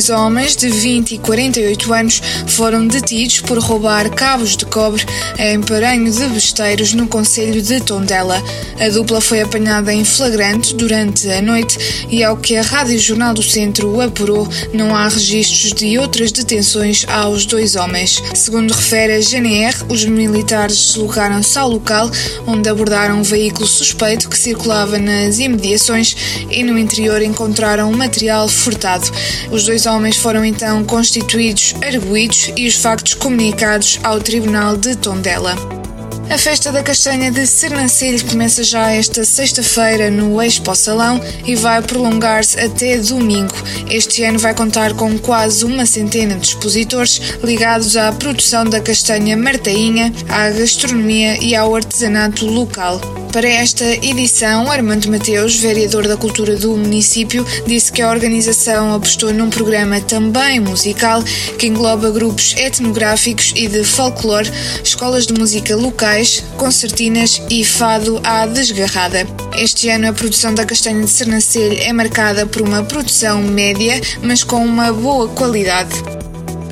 Dois homens de 20 e 48 anos foram detidos por roubar cabos de cobre em Paranho de Besteiros, no Conselho de Tondela. A dupla foi apanhada em flagrante durante a noite e, ao que a Rádio Jornal do Centro apurou, não há registros de outras detenções aos dois homens. Segundo refere a GNR, os militares deslocaram-se ao local onde abordaram um veículo suspeito que circulava nas imediações e no interior encontraram material furtado. Os dois homens foram então constituídos arguídos e os factos comunicados ao Tribunal de Tondela. A festa da castanha de Sernancelho começa já esta sexta-feira no Expo Salão e vai prolongar-se até domingo. Este ano vai contar com quase uma centena de expositores ligados à produção da castanha martainha, à gastronomia e ao artesanato local. Para esta edição, Armando Mateus, vereador da Cultura do município, disse que a organização apostou num programa também musical que engloba grupos etnográficos e de folclore, escolas de música locais, concertinas e fado à desgarrada. Este ano a produção da castanha de Sernancelho é marcada por uma produção média, mas com uma boa qualidade.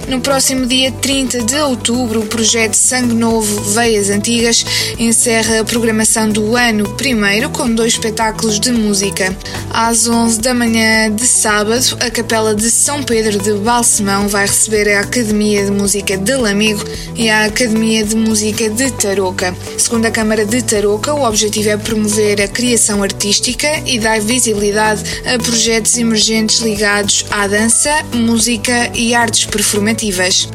No próximo dia 30 de outubro, o projeto Sangue Novo Veias Antigas encerra a programação do ano primeiro com dois espetáculos de música. Às 11 da manhã de sábado, a Capela de São Pedro de Balsemão vai receber a Academia de Música de Lamego e a Academia de Música de Tarouca. Segundo a Câmara de Tarouca, o objetivo é promover a criação artística e dar visibilidade a projetos emergentes ligados à dança, música e artes performativas.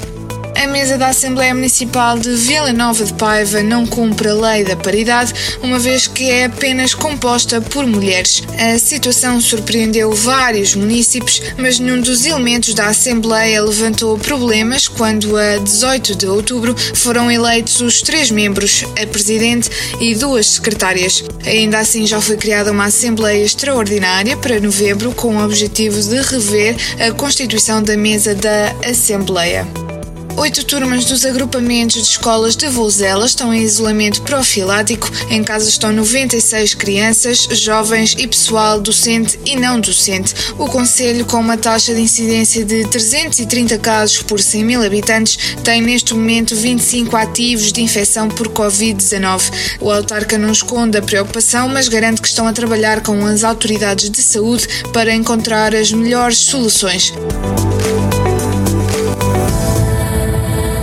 A mesa da Assembleia Municipal de Vila Nova de Paiva não cumpre a lei da paridade, uma vez que é apenas composta por mulheres. A situação surpreendeu vários municípios, mas nenhum dos elementos da Assembleia levantou problemas quando, a 18 de outubro, foram eleitos os três membros, a Presidente e duas secretárias. Ainda assim, já foi criada uma Assembleia Extraordinária para novembro com o objetivo de rever a constituição da mesa da Assembleia. Oito turmas dos agrupamentos de escolas de Vouzela estão em isolamento profilático. Em casa estão 96 crianças, jovens e pessoal docente e não docente. O Conselho, com uma taxa de incidência de 330 casos por 100 mil habitantes, tem neste momento 25 ativos de infecção por Covid-19. O autarca não esconde a preocupação, mas garante que estão a trabalhar com as autoridades de saúde para encontrar as melhores soluções.